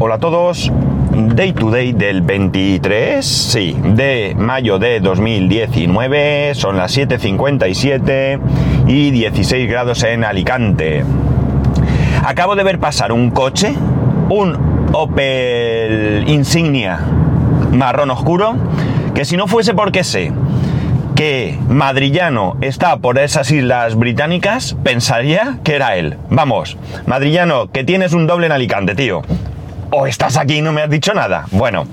Hola a todos. Day to day del 23, sí, de mayo de 2019. Son las 7.57 y 16 grados en Alicante. Acabo de ver pasar un coche, un Opel Insignia marrón oscuro, que si no fuese porque sé que Madrillano está por esas islas británicas, pensaría que era él. Vamos, Madrillano, que tienes un doble en Alicante, tío. O estás aquí y no me has dicho nada. Bueno,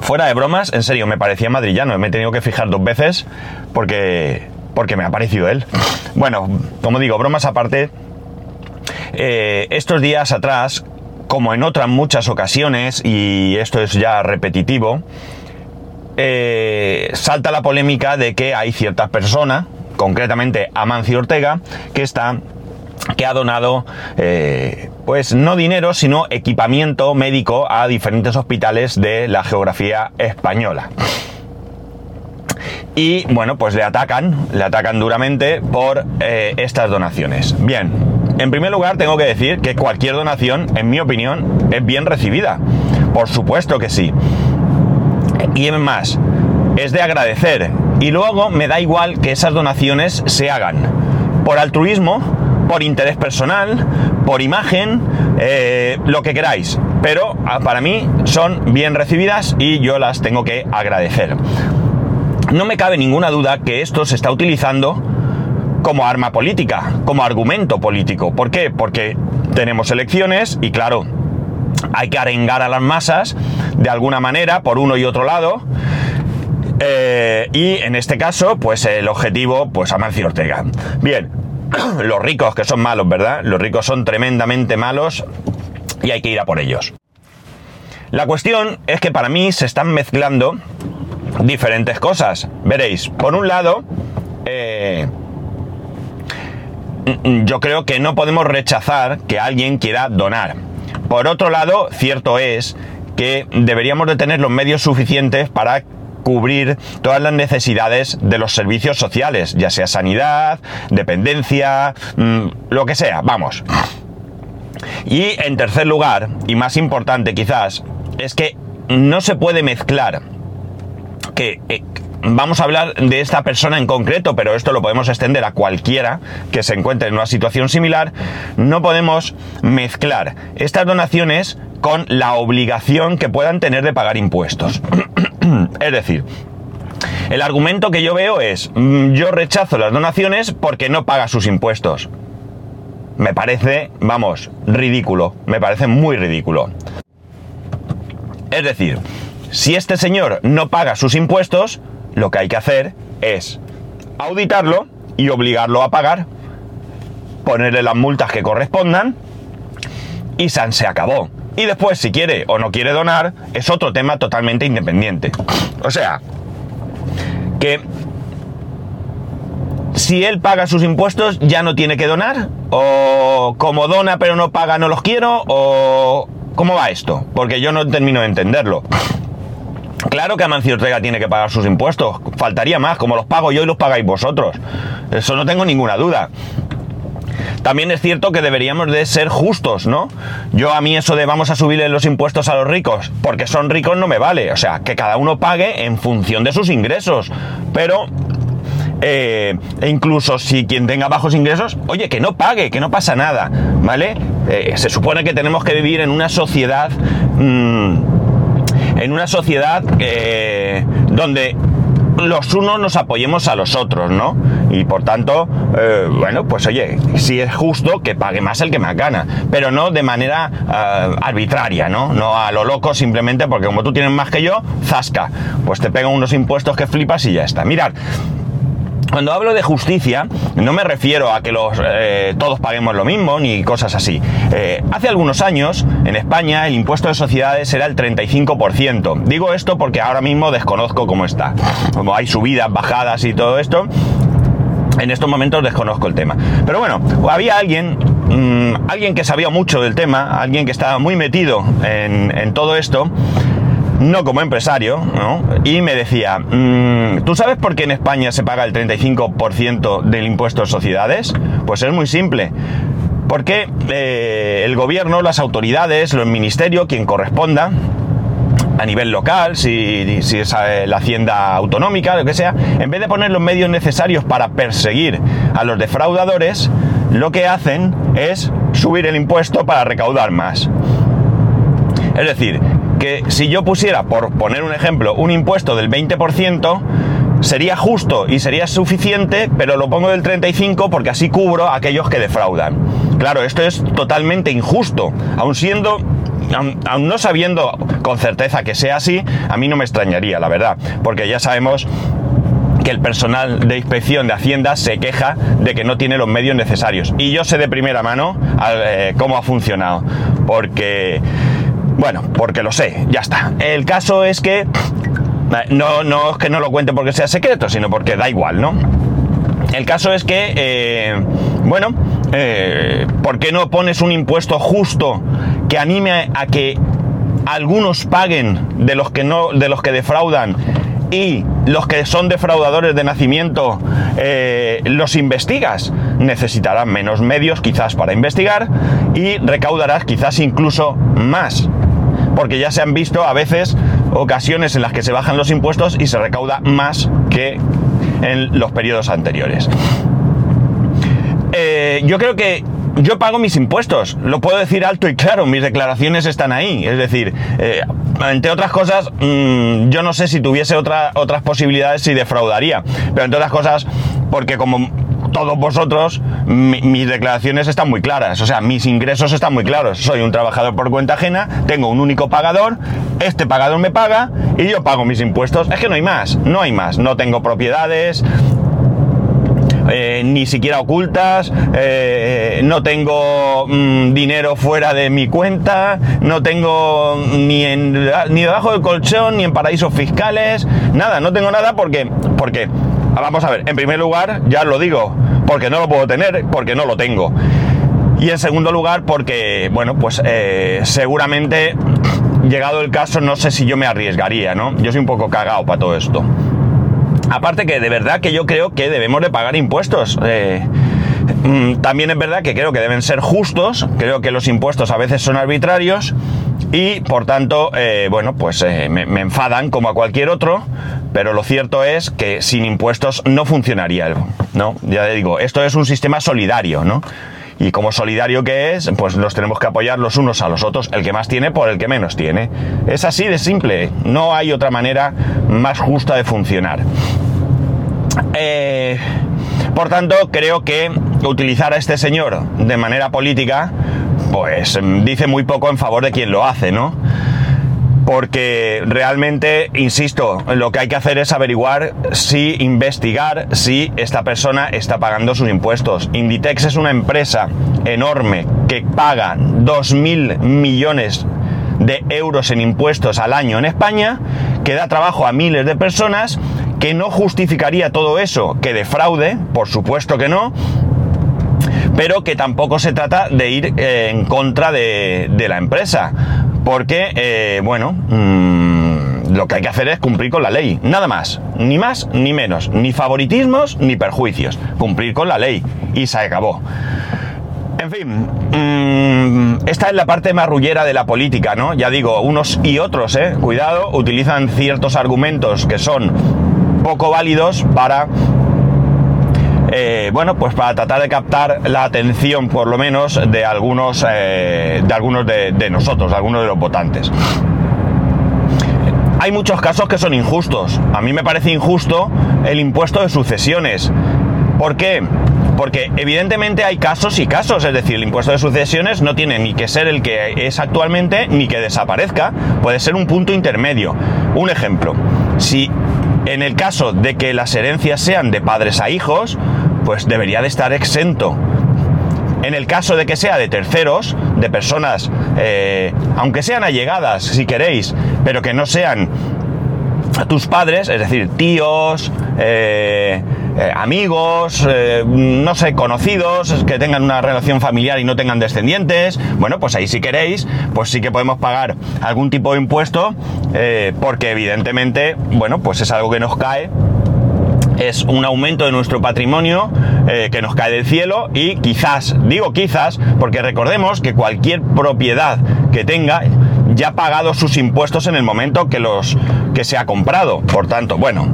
fuera de bromas, en serio, me parecía madrillano. Me he tenido que fijar dos veces porque, porque me ha parecido él. Bueno, como digo, bromas aparte. Eh, estos días atrás, como en otras muchas ocasiones, y esto es ya repetitivo, eh, salta la polémica de que hay ciertas personas, concretamente Amancio Ortega, que está que ha donado eh, pues no dinero sino equipamiento médico a diferentes hospitales de la geografía española. Y bueno pues le atacan le atacan duramente por eh, estas donaciones. Bien en primer lugar tengo que decir que cualquier donación en mi opinión es bien recibida. Por supuesto que sí. Y es más, es de agradecer. Y luego me da igual que esas donaciones se hagan. Por altruismo, por interés personal, por imagen, eh, lo que queráis. Pero ah, para mí son bien recibidas y yo las tengo que agradecer. No me cabe ninguna duda que esto se está utilizando como arma política, como argumento político. ¿Por qué? Porque tenemos elecciones y claro, hay que arengar a las masas de alguna manera por uno y otro lado. Eh, y en este caso, pues el objetivo, pues Amancio Ortega. Bien, los ricos que son malos, ¿verdad? Los ricos son tremendamente malos y hay que ir a por ellos. La cuestión es que para mí se están mezclando diferentes cosas. Veréis, por un lado, eh, yo creo que no podemos rechazar que alguien quiera donar. Por otro lado, cierto es que deberíamos de tener los medios suficientes para cubrir todas las necesidades de los servicios sociales, ya sea sanidad, dependencia, mm, lo que sea, vamos. Y en tercer lugar, y más importante quizás, es que no se puede mezclar que eh, vamos a hablar de esta persona en concreto, pero esto lo podemos extender a cualquiera que se encuentre en una situación similar, no podemos mezclar estas donaciones con la obligación que puedan tener de pagar impuestos. es decir, el argumento que yo veo es, mm, yo rechazo las donaciones porque no paga sus impuestos. Me parece, vamos, ridículo, me parece muy ridículo. Es decir, si este señor no paga sus impuestos, lo que hay que hacer es auditarlo y obligarlo a pagar, ponerle las multas que correspondan y San se acabó. Y después, si quiere o no quiere donar, es otro tema totalmente independiente. O sea, que si él paga sus impuestos, ya no tiene que donar. O como dona pero no paga, no los quiero. O cómo va esto. Porque yo no termino de entenderlo. Claro que Amancio Ortega tiene que pagar sus impuestos. Faltaría más, como los pago yo y los pagáis vosotros. Eso no tengo ninguna duda. También es cierto que deberíamos de ser justos, ¿no? Yo a mí eso de vamos a subirle los impuestos a los ricos porque son ricos no me vale. O sea, que cada uno pague en función de sus ingresos. Pero eh, e incluso si quien tenga bajos ingresos, oye, que no pague, que no pasa nada, ¿vale? Eh, se supone que tenemos que vivir en una sociedad, mm, en una sociedad eh, donde los unos nos apoyemos a los otros, ¿no? Y por tanto, eh, bueno, pues oye, si es justo que pague más el que más gana, pero no de manera eh, arbitraria, ¿no? No a lo loco simplemente porque como tú tienes más que yo, zasca, pues te pegan unos impuestos que flipas y ya está. Mirad, cuando hablo de justicia, no me refiero a que los, eh, todos paguemos lo mismo ni cosas así. Eh, hace algunos años, en España, el impuesto de sociedades era el 35%. Digo esto porque ahora mismo desconozco cómo está. Como hay subidas, bajadas y todo esto, en estos momentos desconozco el tema. Pero bueno, había alguien, mm, alguien que sabía mucho del tema, alguien que estaba muy metido en, en todo esto, no como empresario, ¿no? y me decía, mm, ¿tú sabes por qué en España se paga el 35% del impuesto de sociedades? Pues es muy simple Porque eh, el gobierno, las autoridades, el ministerio, quien corresponda, a nivel local, si, si es eh, la hacienda autonómica, lo que sea, en vez de poner los medios necesarios para perseguir a los defraudadores, lo que hacen es subir el impuesto para recaudar más. Es decir, que si yo pusiera, por poner un ejemplo, un impuesto del 20%, sería justo y sería suficiente, pero lo pongo del 35% porque así cubro a aquellos que defraudan. Claro, esto es totalmente injusto, aun siendo aun, no sabiendo con certeza que sea así, a mí no me extrañaría, la verdad, porque ya sabemos que el personal de inspección de Hacienda se queja de que no tiene los medios necesarios. Y yo sé de primera mano eh, cómo ha funcionado, porque, bueno, porque lo sé, ya está. El caso es que, eh, no, no es que no lo cuente porque sea secreto, sino porque da igual, ¿no? El caso es que, eh, bueno, ¿por qué no pones un impuesto justo que anime a que algunos paguen de los que no, de los que defraudan y los que son defraudadores de nacimiento eh, los investigas, necesitarán menos medios quizás para investigar y recaudarás quizás incluso más. Porque ya se han visto a veces ocasiones en las que se bajan los impuestos y se recauda más que en los periodos anteriores. Eh, yo creo que yo pago mis impuestos, lo puedo decir alto y claro, mis declaraciones están ahí. Es decir, eh, entre otras cosas, mm, yo no sé si tuviese otras posibilidades si defraudaría, pero entre otras cosas, porque como todos vosotros, mis declaraciones están muy claras, o sea, mis ingresos están muy claros. Soy un trabajador por cuenta ajena, tengo un único pagador, este pagador me paga y yo pago mis impuestos. Es que no hay más, no hay más. No tengo propiedades, eh, ni siquiera ocultas, eh, no tengo mm, dinero fuera de mi cuenta, no tengo ni, en, ni debajo del colchón, ni en paraísos fiscales, nada, no tengo nada porque, porque, vamos a ver, en primer lugar, ya lo digo, porque no lo puedo tener, porque no lo tengo. Y en segundo lugar, porque, bueno, pues eh, seguramente, llegado el caso, no sé si yo me arriesgaría, ¿no? Yo soy un poco cagado para todo esto. Aparte que de verdad que yo creo que debemos de pagar impuestos. Eh, también es verdad que creo que deben ser justos, creo que los impuestos a veces son arbitrarios y por tanto, eh, bueno, pues eh, me, enfadan como a cualquier otro, pero lo cierto es que sin impuestos no funcionaría, ¿no? Ya digo, esto es un sistema solidario, ¿no? Y como solidario que es, pues nos tenemos que apoyar los unos a los otros, el que más tiene por el que menos tiene. Es así de simple, no hay otra manera más justa de funcionar. Eh, por tanto, creo que utilizar a este señor de manera política, pues dice muy poco en favor de quien lo hace, ¿no? porque realmente, insisto, lo que hay que hacer es averiguar si investigar si esta persona está pagando sus impuestos. Inditex es una empresa enorme que paga 2.000 millones de euros en impuestos al año en España, que da trabajo a miles de personas, que no justificaría todo eso que defraude, por supuesto que no, pero que tampoco se trata de ir eh, en contra de, de la empresa porque, eh, bueno, mmm, lo que hay que hacer es cumplir con la ley, nada más, ni más ni menos, ni favoritismos ni perjuicios, cumplir con la ley y se acabó. En fin, mmm, esta es la parte marrullera de la política, ¿no? Ya digo, unos y otros, ¿eh? Cuidado, utilizan ciertos argumentos que son poco válidos para eh, bueno, pues para tratar de captar la atención, por lo menos, de algunos, eh, de, algunos de, nosotros, algunos de los votantes hay muchos casos que son injustos. A mí me parece injusto el impuesto de sucesiones. ¿Por qué? Porque evidentemente hay casos y casos, es decir, el impuesto de sucesiones no tiene ni que ser el que es actualmente ni que desaparezca, puede ser un punto intermedio. Un ejemplo, si en el caso de que las herencias sean de padres a hijos, pues debería de estar exento. En el caso de que sea de terceros, de personas, eh, aunque sean allegadas, si queréis, pero que no sean tus padres, es decir, tíos, eh, eh, amigos, no sé, conocidos, que tengan una relación familiar y no tengan descendientes, bueno, pues ahí si queréis, pues sí que podemos pagar algún tipo de impuesto, porque evidentemente, bueno, pues es algo que nos cae es un aumento de nuestro patrimonio eh, que nos cae del cielo y quizás, digo quizás, porque recordemos que cualquier propiedad que tenga ya ha pagado sus impuestos en el momento que los que se ha comprado. Por tanto, bueno,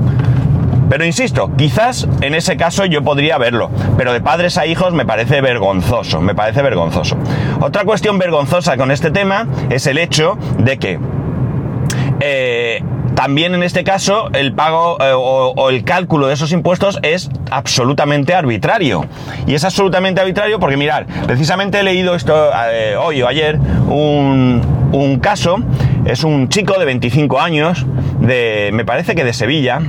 pero insisto, quizás en ese caso yo podría verlo, pero de padres a hijos me parece vergonzoso, me parece vergonzoso. Otra cuestión vergonzosa con este tema es el hecho de que eh, también en este caso el pago eh, o, el cálculo de esos impuestos es absolutamente arbitrario. Y es absolutamente arbitrario porque mirar, precisamente he leído esto eh, hoy o ayer, un, un caso, es un chico de 25 años, de, me parece que de Sevilla,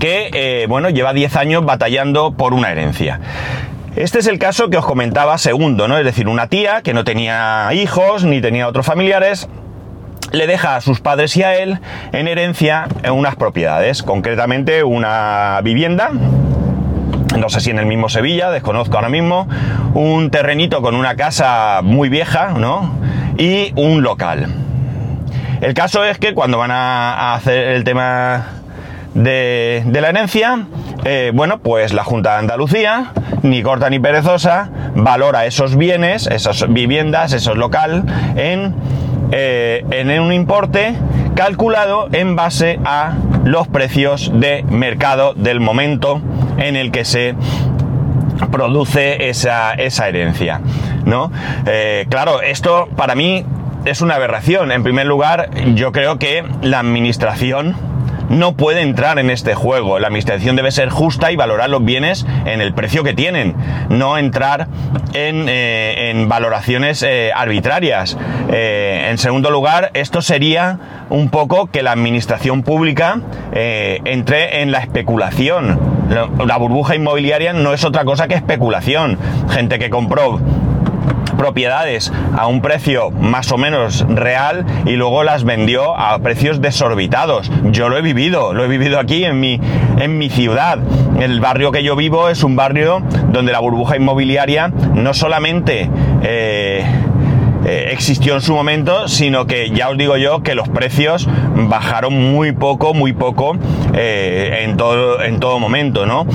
que, eh, bueno, lleva 10 años batallando por una herencia. Este es el caso que os comentaba segundo, ¿no? Es decir, una tía que no tenía hijos ni tenía otros familiares, le deja a sus padres y a él en herencia en unas propiedades, concretamente una vivienda, no sé si en el mismo Sevilla, desconozco ahora mismo, un terrenito con una casa muy vieja, ¿no? Y un local. El caso es que cuando van a hacer el tema de, la herencia, eh, bueno, pues la Junta de Andalucía, ni corta ni perezosa, valora esos bienes, esas viviendas, esos local, en, eh, en un importe calculado en base a los precios de mercado del momento en el que se produce esa, herencia, ¿no? Eh, claro, esto para mí es una aberración. En primer lugar, yo creo que la administración no puede entrar en este juego. La administración debe ser justa y valorar los bienes en el precio que tienen, no entrar en, eh, valoraciones eh, arbitrarias. Eh, en segundo lugar, esto sería un poco que la administración pública entre en la especulación. La burbuja inmobiliaria no es otra cosa que especulación. Gente que compró propiedades a un precio más o menos real y luego las vendió a precios desorbitados. Yo lo he vivido, lo he vivido aquí en mi, en mi ciudad. El barrio que yo vivo es un barrio donde la burbuja inmobiliaria no solamente... Eh, eh, existió en su momento, sino que ya os digo yo que los precios bajaron muy poco, muy poco eh, en, todo, en todo momento, ¿no?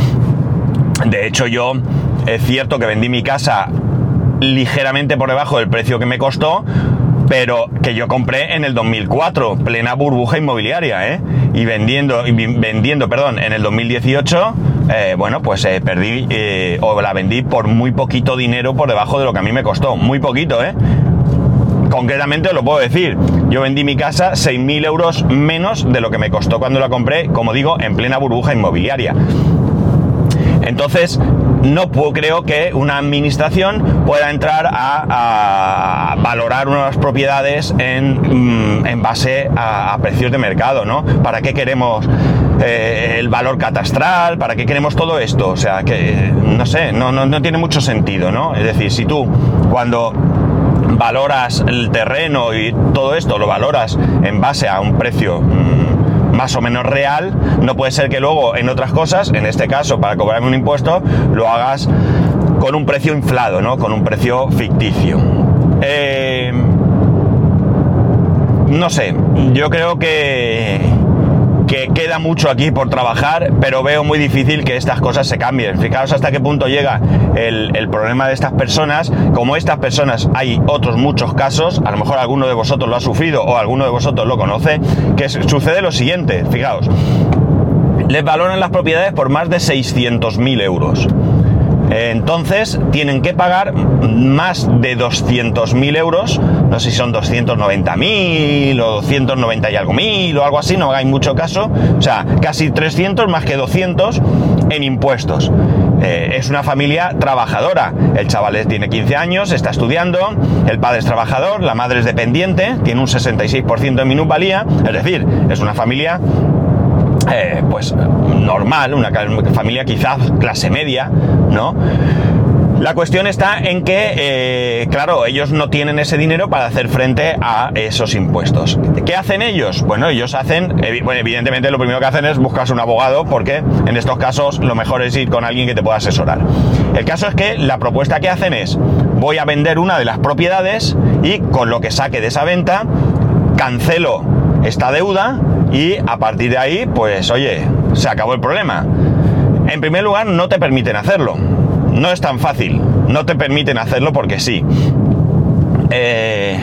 De hecho yo es cierto que vendí mi casa ligeramente por debajo del precio que me costó, pero que yo compré en el 2004, plena burbuja inmobiliaria, ¿eh? Y vendiendo, vendiendo, perdón, en el 2018, eh, bueno, pues eh, perdí eh, o la vendí por muy poquito dinero por debajo de lo que a mí me costó, muy poquito, ¿eh? Concretamente os lo puedo decir, yo vendí mi casa 6.000 euros menos de lo que me costó cuando la compré, como digo, en plena burbuja inmobiliaria. Entonces, no puedo, creo que una administración pueda entrar a, valorar unas propiedades en, mm, base a, precios de mercado, ¿no? ¿Para qué queremos eh, el valor catastral? ¿Para qué queremos todo esto? O sea, que no sé, no, no tiene mucho sentido, ¿no? Es decir, si tú cuando valoras el terreno y todo esto lo valoras en base a un precio mm, más o menos real, no puede ser que luego en otras cosas, en este caso para cobrarme un impuesto, lo hagas con un precio inflado, ¿no? Con un precio ficticio. Eh, no sé, yo creo que que queda mucho aquí por trabajar, pero veo muy difícil que estas cosas se cambien. Fijaos hasta qué punto llega el, problema de estas personas. Como estas personas hay otros muchos casos, a lo mejor alguno de vosotros lo ha sufrido o alguno de vosotros lo conoce, que sucede lo siguiente, fijaos, les valoran las propiedades por más de 600.000 euros. Entonces tienen que pagar más de 200.000 euros, no sé si son 290.000 o 290 y algo mil o algo así, no hagáis mucho caso, o sea, casi 300 más que 200 en impuestos. Eh, es una familia trabajadora, el chaval tiene 15 años, está estudiando, el padre es trabajador, la madre es dependiente, tiene un 66% de minusvalía, es decir, es una familia eh, pues normal, una familia quizás clase media, ¿no? La cuestión está en que, eh, claro, ellos no tienen ese dinero para hacer frente a esos impuestos. ¿Qué hacen ellos? Bueno, ellos hacen, bueno, evidentemente lo primero que hacen es buscarse un abogado porque en estos casos lo mejor es ir con alguien que te pueda asesorar. El caso es que la propuesta que hacen es, voy a vender una de las propiedades y con lo que saque de esa venta, cancelo esta deuda y a partir de ahí, pues oye, se acabó el problema. En primer lugar, no te permiten hacerlo. No es tan fácil. No te permiten hacerlo porque sí. Eh,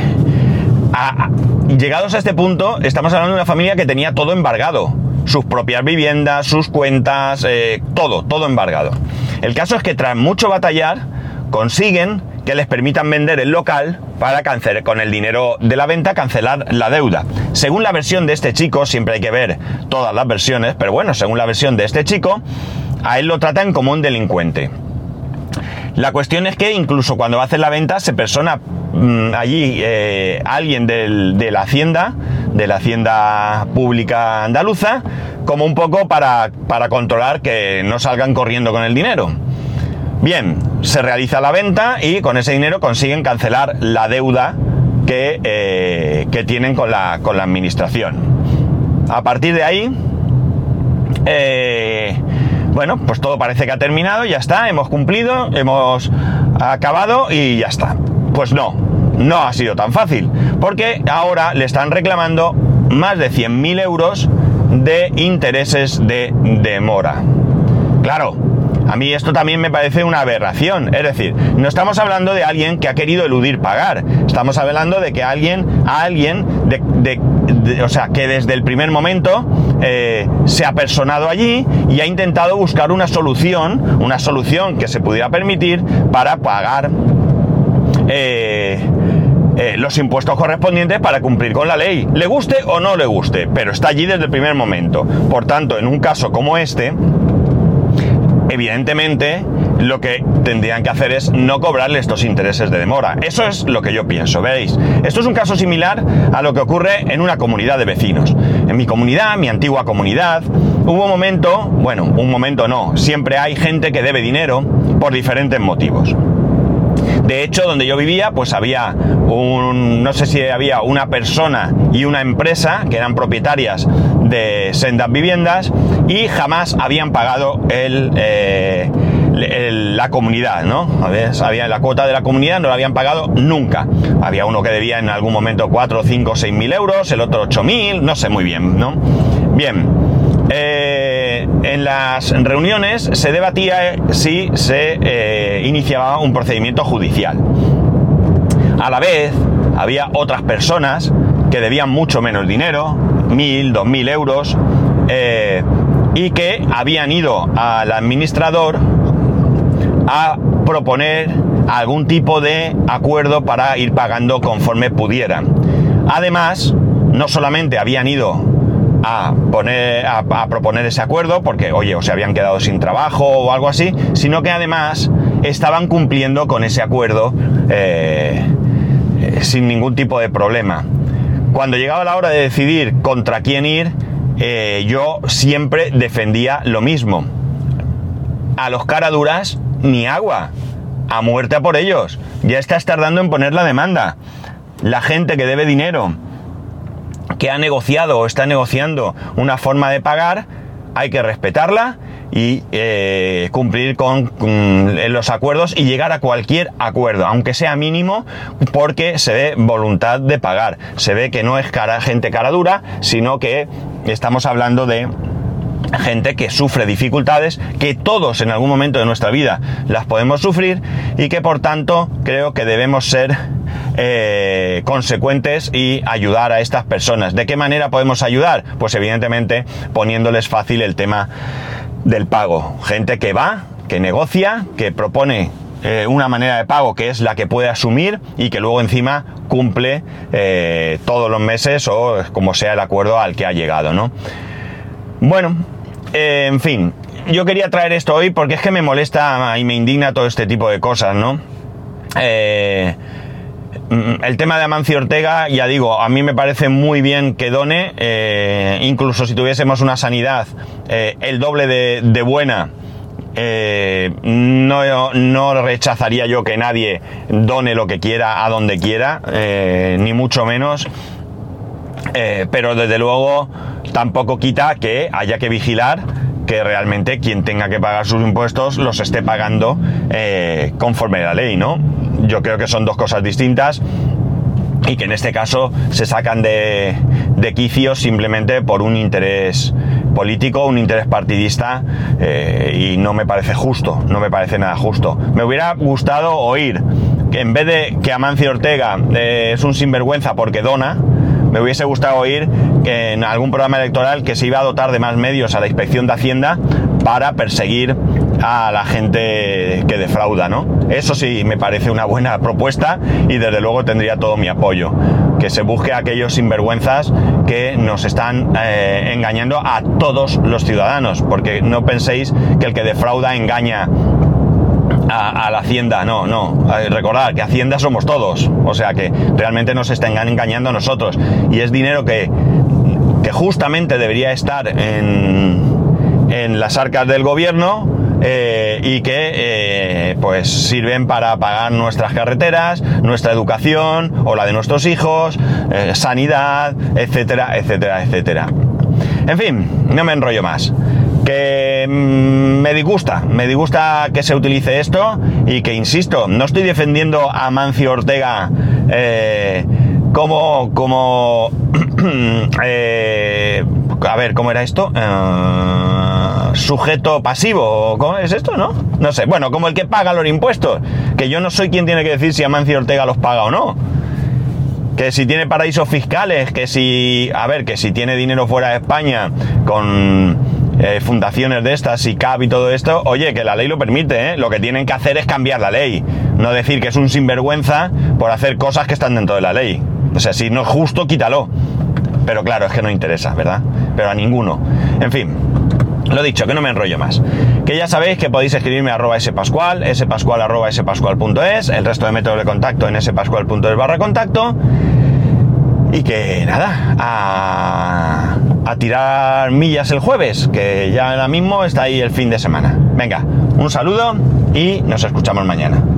llegados a este punto, estamos hablando de una familia que tenía todo embargado. Sus propias viviendas, sus cuentas, eh, todo, todo embargado. El caso es que tras mucho batallar, consiguen que les permitan vender el local para cancelar, con el dinero de la venta, cancelar la deuda. Según la versión de este chico, siempre hay que ver todas las versiones, pero bueno, según la versión de este chico, a él lo tratan como un delincuente. La cuestión es que incluso cuando va a hacer la venta se persona mm, allí eh, alguien de la hacienda, de la hacienda pública andaluza, como un poco para, para controlar que no salgan corriendo con el dinero. Bien, se realiza la venta y con ese dinero consiguen cancelar la deuda que, eh, que tienen con la, con la administración. A partir de ahí, eh, bueno, pues todo parece que ha terminado, ya está, hemos cumplido, hemos acabado y ya está. Pues no, no ha sido tan fácil, porque ahora le están reclamando más de 100.000 euros de intereses de demora. Claro, a mí esto también me parece una aberración. Es decir, no estamos hablando de alguien que ha querido eludir pagar. Estamos hablando de que alguien, a alguien, de, o sea, que desde el primer momento eh, se ha personado allí y ha intentado buscar una solución, una solución que se pudiera permitir para pagar eh, eh, los impuestos correspondientes para cumplir con la ley, le guste o no le guste, pero está allí desde el primer momento. Por tanto, en un caso como este, evidentemente lo que tendrían que hacer es no cobrarle estos intereses de demora. Eso es lo que yo pienso, ¿veis? Esto es un caso similar a lo que ocurre en una comunidad de vecinos. En mi comunidad, mi antigua comunidad, hubo un momento, bueno, un momento no, siempre hay gente que debe dinero por diferentes motivos. De hecho, donde yo vivía, pues había un, no sé si había una persona y una empresa que eran propietarias de sendas viviendas y jamás habían pagado el, eh, la comunidad, ¿no? Había la cuota de la comunidad, no la habían pagado nunca. Había uno que debía en algún momento 4, 5, 6 mil euros, el otro 8 mil, no sé muy bien, ¿no? Bien, eh, en las reuniones se debatía si se eh, iniciaba un procedimiento judicial. A la vez, había otras personas que debían mucho menos dinero, mil, dos mil euros, eh, y que habían ido al administrador a proponer algún tipo de acuerdo para ir pagando conforme pudieran. Además, no solamente habían ido a, poner, a, proponer ese acuerdo, porque, oye, o se habían quedado sin trabajo o algo así, sino que además estaban cumpliendo con ese acuerdo eh, sin ningún tipo de problema. Cuando llegaba la hora de decidir contra quién ir, eh, yo siempre defendía lo mismo. A los caraduras, ni agua. A muerte a por ellos. Ya estás tardando en poner la demanda. La gente que debe dinero, que ha negociado o está negociando una forma de pagar, hay que respetarla y eh, cumplir con, los acuerdos y llegar a cualquier acuerdo, aunque sea mínimo, porque se ve voluntad de pagar. Se ve que no es gente cara dura, sino que estamos hablando de gente que sufre dificultades, que todos en algún momento de nuestra vida las podemos sufrir y que por tanto creo que debemos ser eh, consecuentes y ayudar a estas personas. ¿De qué manera podemos ayudar? Pues evidentemente poniéndoles fácil el tema del pago. Gente que va, que negocia, que propone eh, una manera de pago que es la que puede asumir y que luego encima cumple eh, todos los meses o como sea el acuerdo al que ha llegado, ¿no? Bueno, en fin, yo quería traer esto hoy porque es que me molesta y me indigna todo este tipo de cosas, ¿no? El tema de Amancio Ortega, ya digo, a mí me parece muy bien que done, eh, incluso si tuviésemos una sanidad eh, el doble de, buena, eh, no, no, rechazaría yo que nadie done lo que quiera a donde quiera, ni mucho menos. pero desde luego tampoco quita que haya que vigilar que realmente quien tenga que pagar sus impuestos los esté pagando conforme a la ley, ¿no? Yo creo que son dos cosas distintas y que en este caso se sacan de, quicio simplemente por un interés político, un interés partidista eh, y no me parece justo, no me parece nada justo. Me hubiera gustado oír que en vez de que Amancio Ortega eh, es un sinvergüenza porque dona, me hubiese gustado oír que en algún programa electoral que se iba a dotar de más medios a la inspección de Hacienda para perseguir a la gente que defrauda, ¿no? Eso sí me parece una buena propuesta y desde luego tendría todo mi apoyo. Que se busque a aquellos sinvergüenzas que nos están eh, engañando a todos los ciudadanos, porque no penséis que el que defrauda engaña a, la Hacienda, no, no. Recordad que Hacienda somos todos, o sea que realmente nos están engañando a nosotros. Y es dinero que, que justamente debería estar en, en las arcas del gobierno, eh, y que eh, pues sirven para pagar nuestras carreteras, nuestra educación o la de nuestros hijos, eh, sanidad, etcétera, etcétera, etcétera. En fin, no me enrollo más que mm, me disgusta, me disgusta que se utilice esto y que, insisto, no estoy defendiendo a Mancio Ortega como, como, a ver, ¿cómo era esto? Sujeto pasivo, ¿cómo es esto, no? No sé, bueno, como el que paga los impuestos, que yo no soy quien tiene que decir si Amancio Ortega los paga o no que si tiene paraísos fiscales, que si, a ver, que si tiene dinero fuera de España con eh, fundaciones de estas, y CAP y todo esto, oye, que la ley lo permite, ¿eh? lo que tienen que hacer es cambiar la ley, no decir que es un sinvergüenza por hacer cosas que están dentro de la ley. O sea, si no es justo, quítalo. Pero claro, es que no interesa, ¿verdad? Pero a ninguno. En fin, lo dicho, que no me enrollo más. Que ya sabéis que podéis escribirme a arroba spascual, spascual arroba spascual.es, el resto de métodos de contacto en spascual.es barra contacto. Y que nada, a, a tirar millas el jueves, que ya ahora mismo está ahí el fin de semana. Venga, un saludo y nos escuchamos mañana.